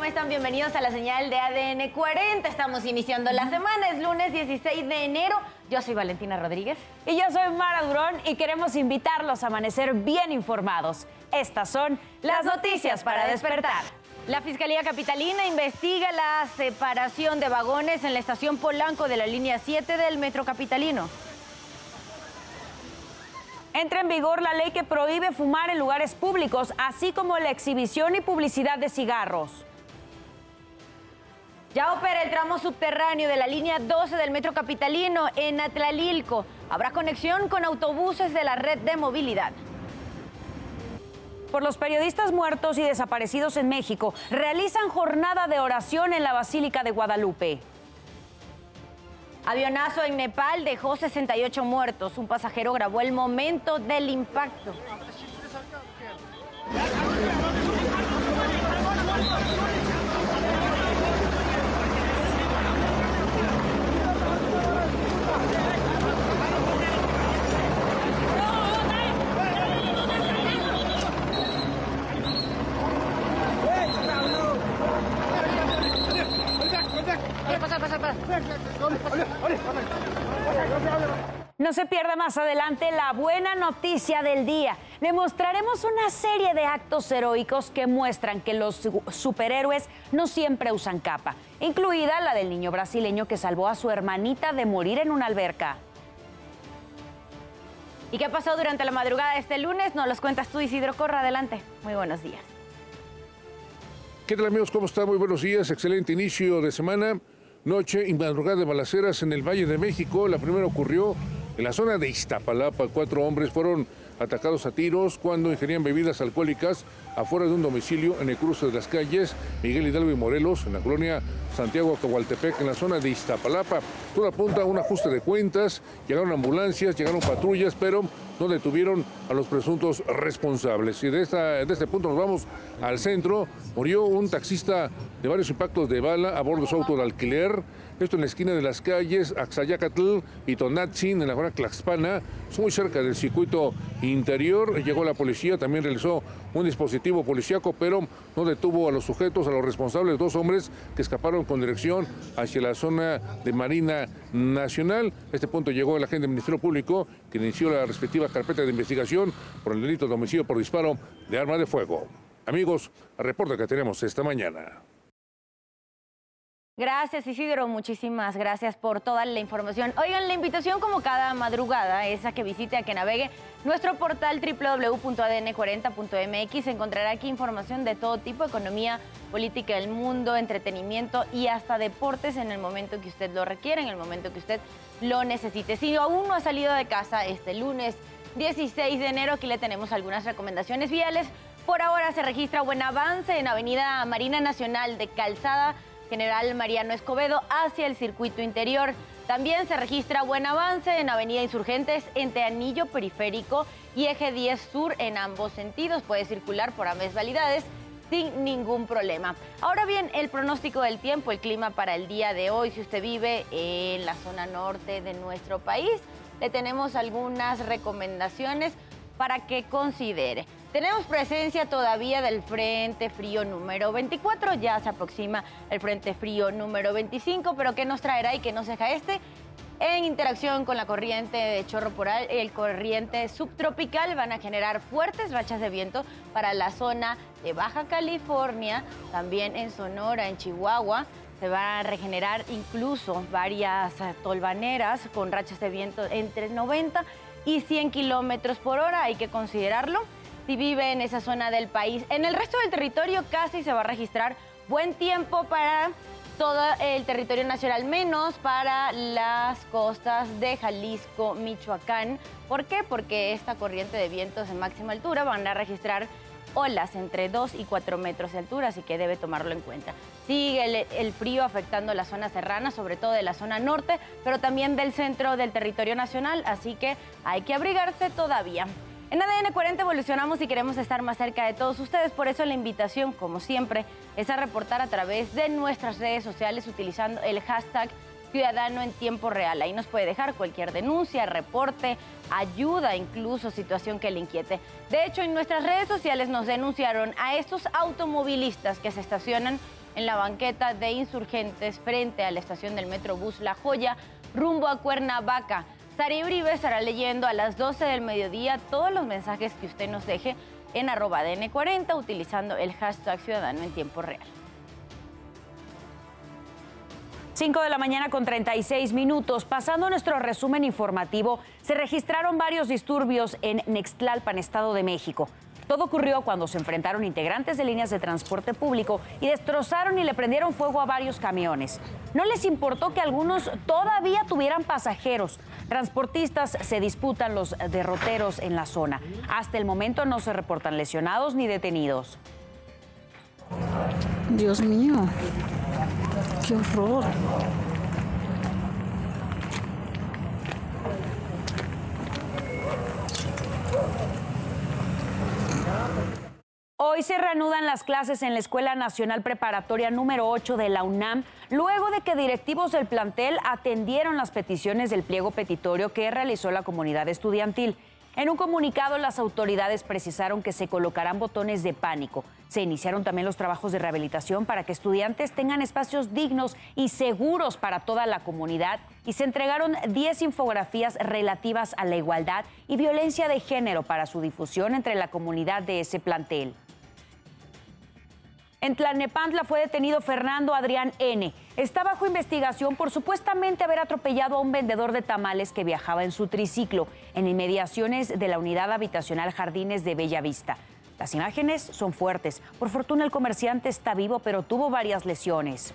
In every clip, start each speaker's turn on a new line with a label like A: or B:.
A: ¿Cómo están? Bienvenidos a la señal de ADN 40. Estamos iniciando la semana, es lunes 16 de enero. Yo soy Valentina Rodríguez.
B: Y yo soy Mara Durón y queremos invitarlos a amanecer bien informados. Estas son las noticias para despertar.
A: La Fiscalía Capitalina investiga la separación de vagones en la estación Polanco de la línea 7 del Metro Capitalino.
B: Entra en vigor la ley que prohíbe fumar en lugares públicos, así como la exhibición y publicidad de cigarros.
A: Ya opera el tramo subterráneo de la línea 12 del Metro Capitalino en Atlalilco. Habrá conexión con autobuses de la red de movilidad.
B: Por los periodistas muertos y desaparecidos en México, realizan jornada de oración en la Basílica de Guadalupe.
A: Avionazo en Nepal dejó 68 muertos. Un pasajero grabó el momento del impacto.
B: No se pierda más adelante la buena noticia del día. Le mostraremos una serie de actos heroicos que muestran que los superhéroes no siempre usan capa, incluida la del niño brasileño que salvó a su hermanita de morir en una alberca.
A: ¿Y qué pasó durante la madrugada de este lunes? Nos los cuentas tú, Isidro Corra. Adelante. Muy buenos días.
C: ¿Qué tal amigos? ¿Cómo están? Muy buenos días. Excelente inicio de semana. Noche y madrugada de balaceras en el Valle de México. La primera ocurrió en la zona de Iztapalapa. Cuatro hombres fueron atacados a tiros cuando ingerían bebidas alcohólicas afuera de un domicilio en el cruce de las calles Miguel Hidalgo y Morelos, en la colonia Santiago Acahualtepec, en la zona de Iztapalapa. Todo apunta a un ajuste de cuentas, llegaron ambulancias, llegaron patrullas, pero no detuvieron a los presuntos responsables. Y de, este punto nos vamos al centro. Murió un taxista de varios impactos de bala a bordo de su auto de alquiler. Esto en la esquina de las calles Axayacatl y Tonatzin, en la zona Tlaxpana, muy cerca del circuito interior. Llegó la policía, también realizó un dispositivo policíaco, pero no detuvo a los sujetos, a los responsables, dos hombres que escaparon con dirección hacia la zona de Marina Nacional. A este punto llegó el agente del Ministerio Público, que inició la respectiva carpeta de investigación por el delito de homicidio por disparo de arma de fuego. Amigos, el reporte que tenemos esta mañana.
A: Gracias Isidro, muchísimas gracias por toda la información. Oigan, la invitación como cada madrugada es a que visite, a que navegue nuestro portal www.adn40.mx. Encontrará aquí información de todo tipo, economía, política del mundo, entretenimiento y hasta deportes en el momento que usted lo requiere, en el momento que usted lo necesite. Si aún no ha salido de casa este lunes 16 de enero, aquí le tenemos algunas recomendaciones viales. Por ahora se registra buen avance en Avenida Marina Nacional de Calzada General Mariano Escobedo hacia el circuito interior. También se registra buen avance en Avenida Insurgentes entre Anillo Periférico y Eje 10 Sur en ambos sentidos. Puede circular por ambas validades sin ningún problema. Ahora bien, el pronóstico del tiempo, el clima para el día de hoy, si usted vive en la zona norte de nuestro país, le tenemos algunas recomendaciones para que considere. Tenemos presencia todavía del Frente Frío número 24, ya se aproxima el Frente Frío número 25, pero ¿qué nos traerá y qué nos deja este? En interacción con la corriente de chorro poral, el corriente subtropical van a generar fuertes rachas de viento para la zona de Baja California, también en Sonora, en Chihuahua. Se van a regenerar incluso varias tolvaneras con rachas de viento entre 90 y 100 kilómetros por hora, hay que considerarlo si vive en esa zona del país. En el resto del territorio casi se va a registrar buen tiempo para todo el territorio nacional, menos para las costas de Jalisco, Michoacán. ¿Por qué? Porque esta corriente de vientos en máxima altura van a registrar olas entre 2 y 4 metros de altura, así que debe tomarlo en cuenta. Sigue el, el, frío afectando la zona serrana, sobre todo de la zona norte, pero también del centro del territorio nacional, así que hay que abrigarse todavía. En ADN 40 evolucionamos y queremos estar más cerca de todos ustedes, por eso la invitación, como siempre, es a reportar a través de nuestras redes sociales utilizando el hashtag Ciudadano en tiempo real. Ahí nos puede dejar cualquier denuncia, reporte, ayuda, incluso situación que le inquiete. De hecho, en nuestras redes sociales nos denunciaron a estos automovilistas que se estacionan en la banqueta de insurgentes frente a la estación del Metrobús La Joya, rumbo a Cuernavaca. Sari Uribe estará leyendo a las 12 del mediodía todos los mensajes que usted nos deje en arroba DN40 utilizando el hashtag Ciudadano en tiempo real.
B: 5 de la mañana con 36 minutos. Pasando nuestro resumen informativo, se registraron varios disturbios en Nextlalpan, Estado de México. Todo ocurrió cuando se enfrentaron integrantes de líneas de transporte público y destrozaron y le prendieron fuego a varios camiones. No les importó que algunos todavía tuvieran pasajeros. Transportistas se disputan los derroteros en la zona. Hasta el momento no se reportan lesionados ni detenidos.
D: Dios mío, qué horror.
B: Hoy se reanudan las clases en la Escuela Nacional Preparatoria número 8 de la UNAM, luego de que directivos del plantel atendieron las peticiones del pliego petitorio que realizó la comunidad estudiantil. En un comunicado, las autoridades precisaron que se colocarán botones de pánico. Se iniciaron también los trabajos de rehabilitación para que estudiantes tengan espacios dignos y seguros para toda la comunidad y se entregaron 10 infografías relativas a la igualdad y violencia de género para su difusión entre la comunidad de ese plantel. En Tlalnepantla fue detenido Fernando Adrián N. Está bajo investigación por supuestamente haber atropellado a un vendedor de tamales que viajaba en su triciclo en inmediaciones de la unidad habitacional Jardines de Bella Vista. Las imágenes son fuertes. Por fortuna el comerciante está vivo, pero tuvo varias lesiones.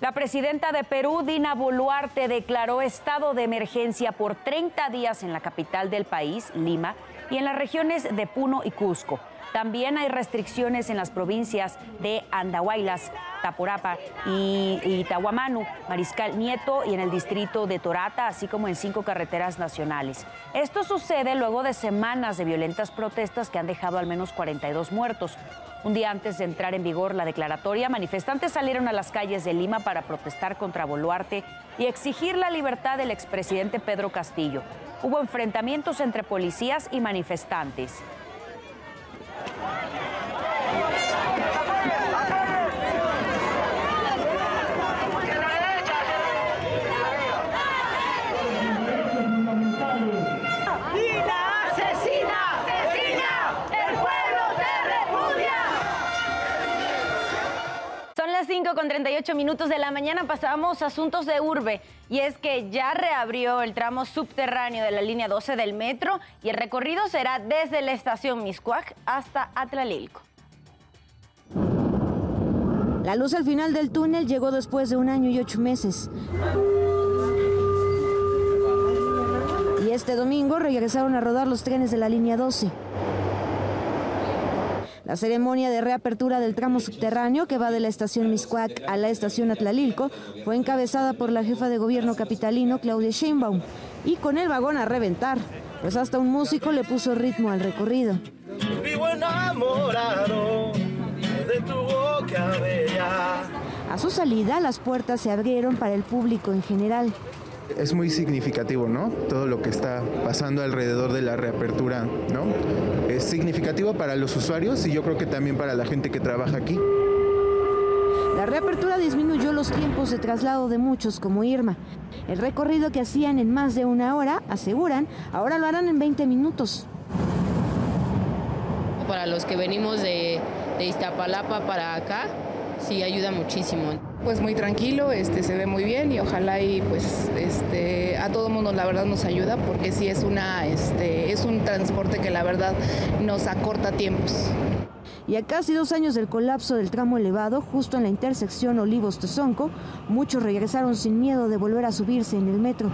B: La presidenta de Perú, Dina Boluarte, declaró estado de emergencia por 30 días en la capital del país, Lima, y en las regiones de Puno y Cusco. También hay restricciones en las provincias de Andahuaylas, Tapurapa y, y Mariscal Nieto y en el distrito de Torata, así como en cinco carreteras nacionales. Esto sucede luego de semanas de violentas protestas que han dejado al menos 42 muertos. Un día antes de entrar en vigor la declaratoria, manifestantes salieron a las calles de Lima para protestar contra Boluarte y exigir la libertad del expresidente Pedro Castillo. Hubo enfrentamientos entre policías y manifestantes.
A: Son las 5 con 38 minutos de la mañana, pasamos a asuntos de urbe y es que ya reabrió el tramo subterráneo de la línea 12 del metro y el recorrido será desde la estación Miscuac hasta Atlalilco.
E: La luz al final del túnel llegó después de un año y ocho meses. Y este domingo regresaron a rodar los trenes de la línea 12. La ceremonia de reapertura del tramo subterráneo que va de la estación Miscuac a la estación Atlalilco fue encabezada por la jefa de gobierno capitalino Claudia Sheinbaum y con el vagón a reventar, pues hasta un músico le puso ritmo al recorrido.
F: Vivo enamorado de tu boca bella.
E: A su salida, las puertas se abrieron para el público en general.
G: Es muy significativo, ¿no? Todo lo que está pasando alrededor de la reapertura, ¿no? Es significativo para los usuarios y yo creo que también para la gente que trabaja aquí.
E: La reapertura disminuyó los tiempos de traslado de muchos como Irma. El recorrido que hacían en más de una hora, aseguran, ahora lo harán en 20 minutos.
H: Para los que venimos de, de Iztapalapa para acá, sí ayuda muchísimo.
I: Pues muy tranquilo, este, se ve muy bien y ojalá y pues este, a todo mundo la verdad nos ayuda porque sí es, una, este, es un transporte que la verdad nos acorta tiempos.
E: Y a casi dos años del colapso del tramo elevado, justo en la intersección Olivos-Tezonco, muchos regresaron sin miedo de volver a subirse en el metro.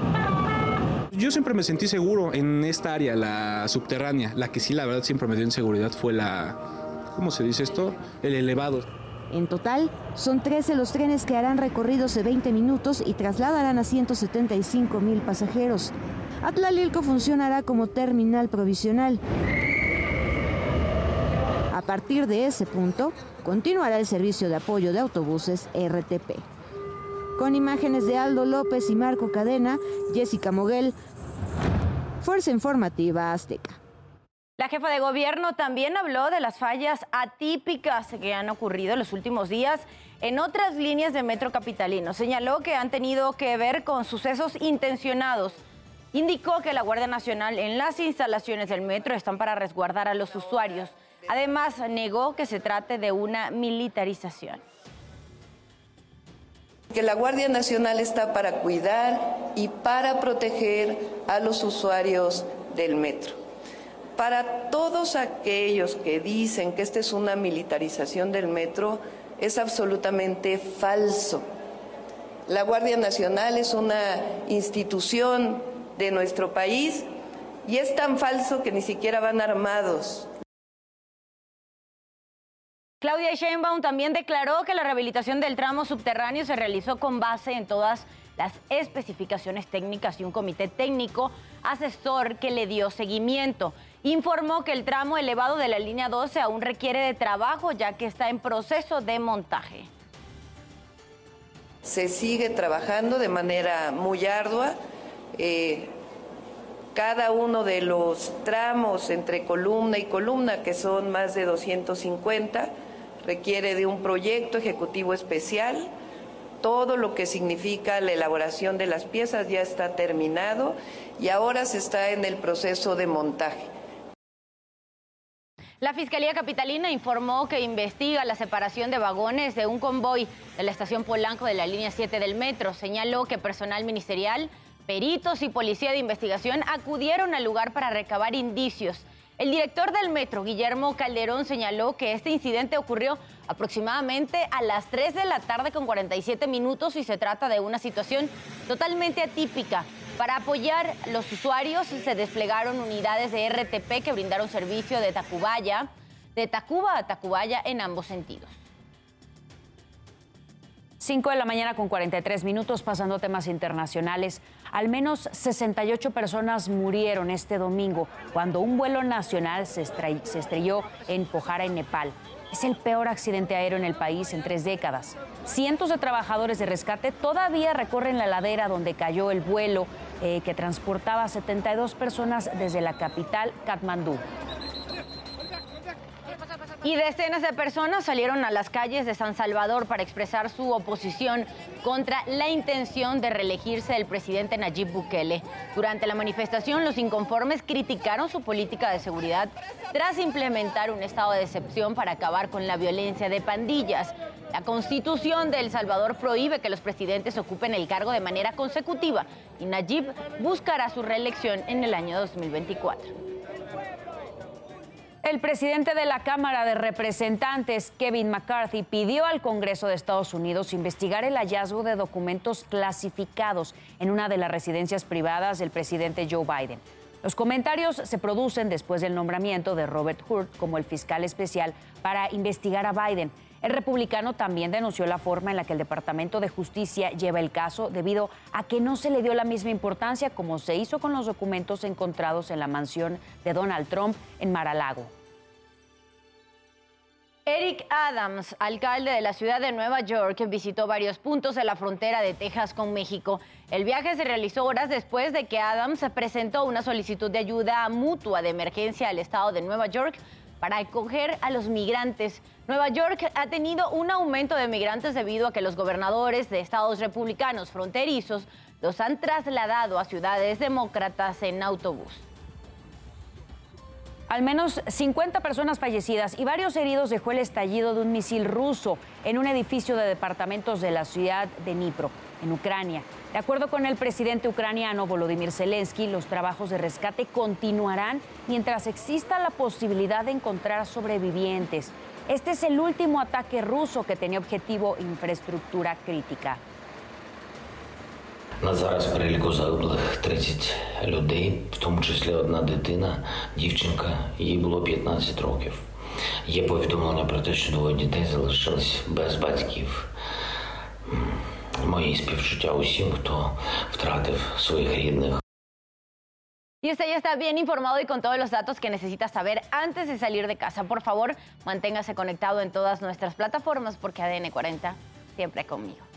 J: Yo siempre me sentí seguro en esta área, la subterránea. La que sí, la verdad, siempre me dio inseguridad fue la. ¿Cómo se dice esto? El elevado.
E: En total, son 13 los trenes que harán recorridos de 20 minutos y trasladarán a 175 mil pasajeros. Atlalilco funcionará como terminal provisional. A partir de ese punto, continuará el servicio de apoyo de autobuses RTP. Con imágenes de Aldo López y Marco Cadena, Jessica Moguel, Fuerza Informativa Azteca.
A: La jefa de gobierno también habló de las fallas atípicas que han ocurrido en los últimos días en otras líneas de Metro Capitalino. Señaló que han tenido que ver con sucesos intencionados. Indicó que la Guardia Nacional en las instalaciones del metro están para resguardar a los usuarios. Además, negó que se trate de una militarización.
K: Que la Guardia Nacional está para cuidar y para proteger a los usuarios del metro. Para todos aquellos que dicen que esta es una militarización del metro, es absolutamente falso. La Guardia Nacional es una institución de nuestro país y es tan falso que ni siquiera van armados.
A: Claudia Sheinbaum también declaró que la rehabilitación del tramo subterráneo se realizó con base en todas las especificaciones técnicas y un comité técnico asesor que le dio seguimiento. Informó que el tramo elevado de la línea 12 aún requiere de trabajo ya que está en proceso de montaje.
K: Se sigue trabajando de manera muy ardua. Eh, cada uno de los tramos entre columna y columna, que son más de 250, requiere de un proyecto ejecutivo especial. Todo lo que significa la elaboración de las piezas ya está terminado y ahora se está en el proceso de montaje.
A: La Fiscalía Capitalina informó que investiga la separación de vagones de un convoy de la estación Polanco de la línea 7 del metro. Señaló que personal ministerial, peritos y policía de investigación acudieron al lugar para recabar indicios el director del metro, Guillermo Calderón, señaló que este incidente ocurrió aproximadamente a las 3 de la tarde con 47 minutos y se trata de una situación totalmente atípica. Para apoyar los usuarios se desplegaron unidades de RTP que brindaron servicio de Tacubaya, de Tacuba a Tacubaya en ambos sentidos.
B: 5 de la mañana con 43 minutos, pasando temas internacionales. Al menos 68 personas murieron este domingo cuando un vuelo nacional se, estrelló en Pokhara, en Nepal. Es el peor accidente aéreo en el país en tres décadas. Cientos de trabajadores de rescate todavía recorren la ladera donde cayó el vuelo eh, que transportaba 72 personas desde la capital, Katmandú.
A: Y decenas de personas salieron a las calles de San Salvador para expresar su oposición contra la intención de reelegirse del presidente Nayib Bukele. Durante la manifestación, los inconformes criticaron su política de seguridad tras implementar un estado de excepción para acabar con la violencia de pandillas. La constitución de El Salvador prohíbe que los presidentes ocupen el cargo de manera consecutiva y Nayib buscará su reelección en el año 2024.
B: El presidente de la Cámara de Representantes, Kevin McCarthy, pidió al Congreso de Estados Unidos investigar el hallazgo de documentos clasificados en una de las residencias privadas del presidente Joe Biden. Los comentarios se producen después del nombramiento de Robert Hurt como el fiscal especial para investigar a Biden. El republicano también denunció la forma en la que el Departamento de Justicia lleva el caso debido a que no se le dio la misma importancia como se hizo con los documentos encontrados en la mansión de Donald Trump en Mar-a-Lago.
A: Eric Adams, alcalde de la ciudad de Nueva York, visitó varios puntos de la frontera de Texas con México. El viaje se realizó horas después de que Adams presentó una solicitud de ayuda mutua de emergencia al estado de Nueva York para acoger a los migrantes. Nueva York ha tenido un aumento de migrantes debido a que los gobernadores de estados republicanos fronterizos los han trasladado a ciudades demócratas en autobús.
B: Al menos 50 personas fallecidas y varios heridos dejó el estallido de un misil ruso en un edificio de departamentos de la ciudad de Dnipro, en Ucrania. De acuerdo con el presidente ucraniano Volodymyr Zelensky, los trabajos de rescate continuarán mientras exista la posibilidad de encontrar sobrevivientes. Este es el último ataque ruso que tenía objetivo infraestructura crítica.
L: На зараз в переліку загиблих 30 людей, в тому числі одна дитина, дівчинка, їй було 15 років. Є повідомлення про те, що двоє дітей залишились без батьків. Мої співчуття усім, хто втратив своїх рідних.
A: Y usted ya está bien informado y con todos los datos que necesita saber antes de salir de casa. Por favor, manténgase conectado en todas nuestras plataformas porque ADN 40 siempre conmigo.